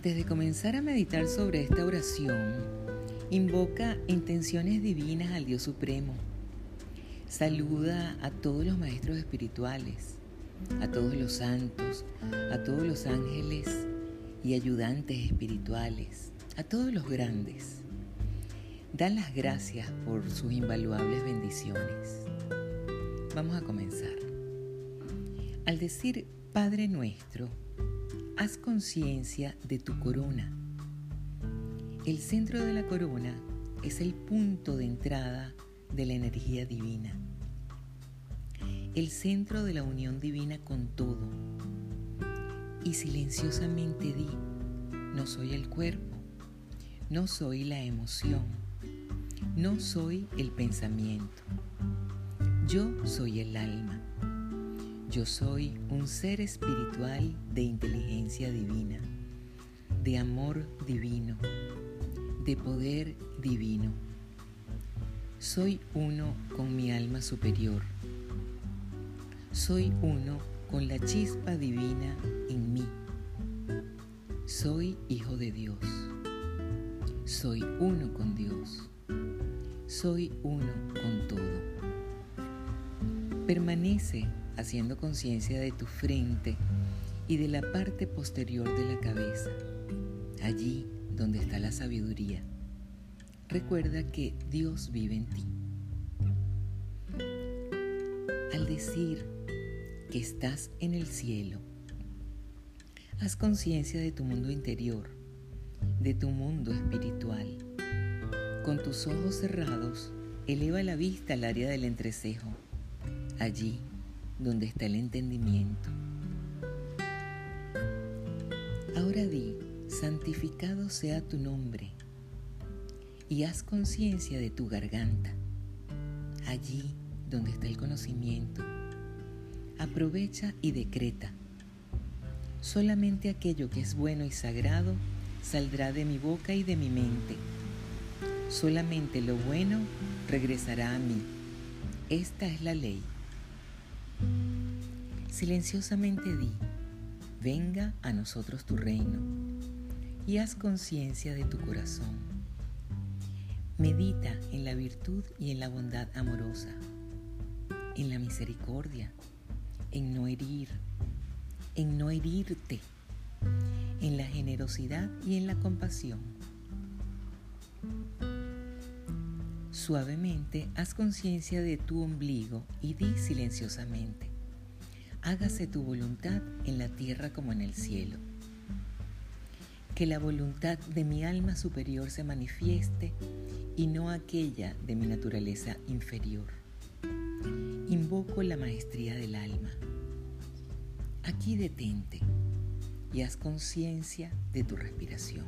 Antes de comenzar a meditar sobre esta oración, invoca intenciones divinas al Dios Supremo. Saluda a todos los maestros espirituales, a todos los santos, a todos los ángeles y ayudantes espirituales, a todos los grandes. Da las gracias por sus invaluables bendiciones. Vamos a comenzar. Al decir Padre nuestro, haz conciencia de tu corona. El centro de la corona es el punto de entrada de la energía divina, el centro de la unión divina con todo. Y silenciosamente di, no soy el cuerpo, no soy la emoción, no soy el pensamiento, yo soy el alma. Yo soy un ser espiritual de inteligencia divina, de amor divino, de poder divino. Soy uno con mi alma superior. Soy uno con la chispa divina en mí. Soy hijo de Dios. Soy uno con Dios. Soy uno con todo. Permanece haciendo conciencia de tu frente y de la parte posterior de la cabeza, allí donde está la sabiduría. Recuerda que Dios vive en ti. Al decir que estás en el cielo, haz conciencia de tu mundo interior, de tu mundo espiritual. Con tus ojos cerrados, eleva la vista al área del entrecejo. Allí donde está el entendimiento. Ahora di, santificado sea tu nombre, y haz conciencia de tu garganta, allí donde está el conocimiento. Aprovecha y decreta. Solamente aquello que es bueno y sagrado saldrá de mi boca y de mi mente. Solamente lo bueno regresará a mí. Esta es la ley. Silenciosamente di, venga a nosotros tu reino y haz conciencia de tu corazón. Medita en la virtud y en la bondad amorosa, en la misericordia, en no herir, en no herirte, en la generosidad y en la compasión. Suavemente haz conciencia de tu ombligo y di silenciosamente, hágase tu voluntad en la tierra como en el cielo. Que la voluntad de mi alma superior se manifieste y no aquella de mi naturaleza inferior. Invoco la maestría del alma. Aquí detente y haz conciencia de tu respiración.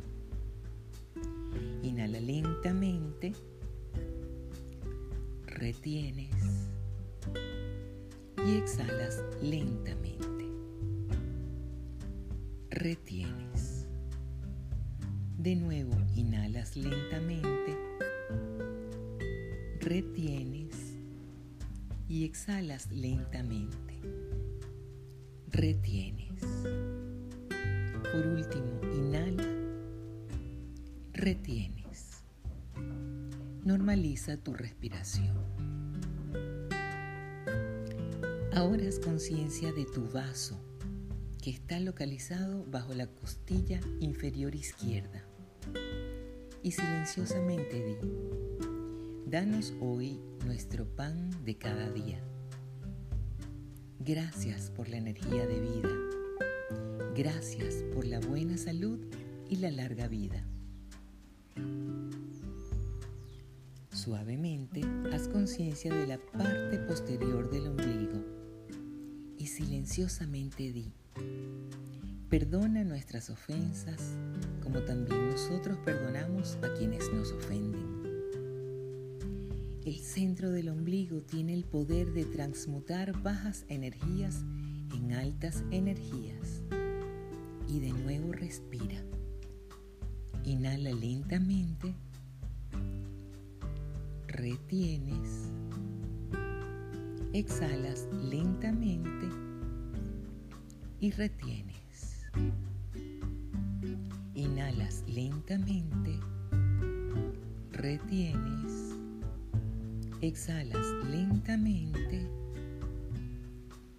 Inhala lentamente, retienes y exhalas lentamente. Retienes. De nuevo, inhalas lentamente, retienes y exhalas lentamente. Retienes. Por último, inhala, retienes. Normaliza tu respiración. Ahora es conciencia de tu vaso que está localizado bajo la costilla inferior izquierda. Y silenciosamente di, danos hoy nuestro pan de cada día. Gracias por la energía de vida. Gracias por la buena salud y la larga vida. Suavemente haz conciencia de la parte posterior del ombligo y silenciosamente di, perdona nuestras ofensas como también nosotros perdonamos a quienes nos ofenden. El centro del ombligo tiene el poder de transmutar bajas energías en altas energías. Y de nuevo respira. Inhala lentamente. Retienes Exhalas lentamente y retienes. Inhala lentamente, retienes, exhalas lentamente,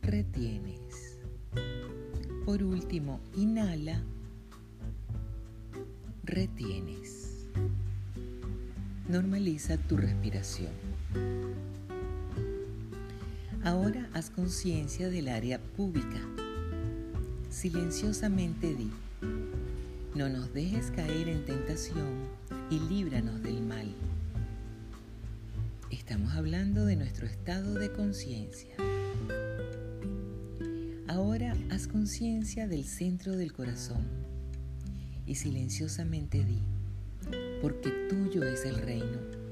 retienes. Por último, inhala, retienes. Normaliza tu respiración. Ahora haz conciencia del área pública. Silenciosamente di, no nos dejes caer en tentación y líbranos del mal. Estamos hablando de nuestro estado de conciencia. Ahora haz conciencia del centro del corazón y silenciosamente di, porque tuyo es el reino.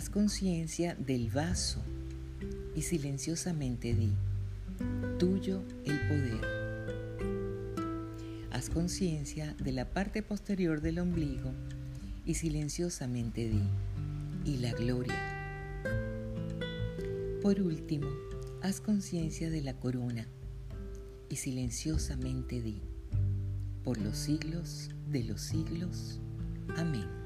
Haz conciencia del vaso y silenciosamente di, tuyo el poder. Haz conciencia de la parte posterior del ombligo y silenciosamente di, y la gloria. Por último, haz conciencia de la corona y silenciosamente di, por los siglos de los siglos. Amén.